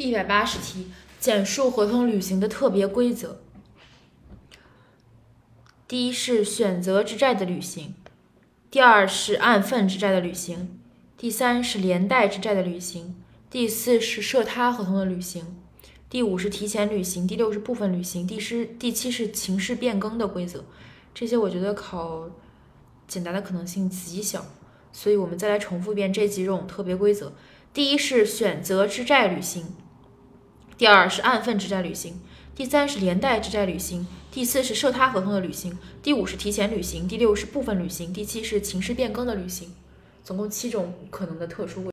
第一百八十题，简述合同履行的特别规则。第一是选择之债的履行，第二是按份之债的履行，第三是连带之债的履行，第四是涉他合同的履行，第五是提前履行，第六是部分履行，第十第七是情势变更的规则。这些我觉得考简答的可能性极小，所以我们再来重复一遍这几种特别规则。第一是选择之债履行。第二是按份之债履行，第三是连带之债履行，第四是涉他合同的履行，第五是提前履行，第六是部分履行，第七是情势变更的履行，总共七种可能的特殊。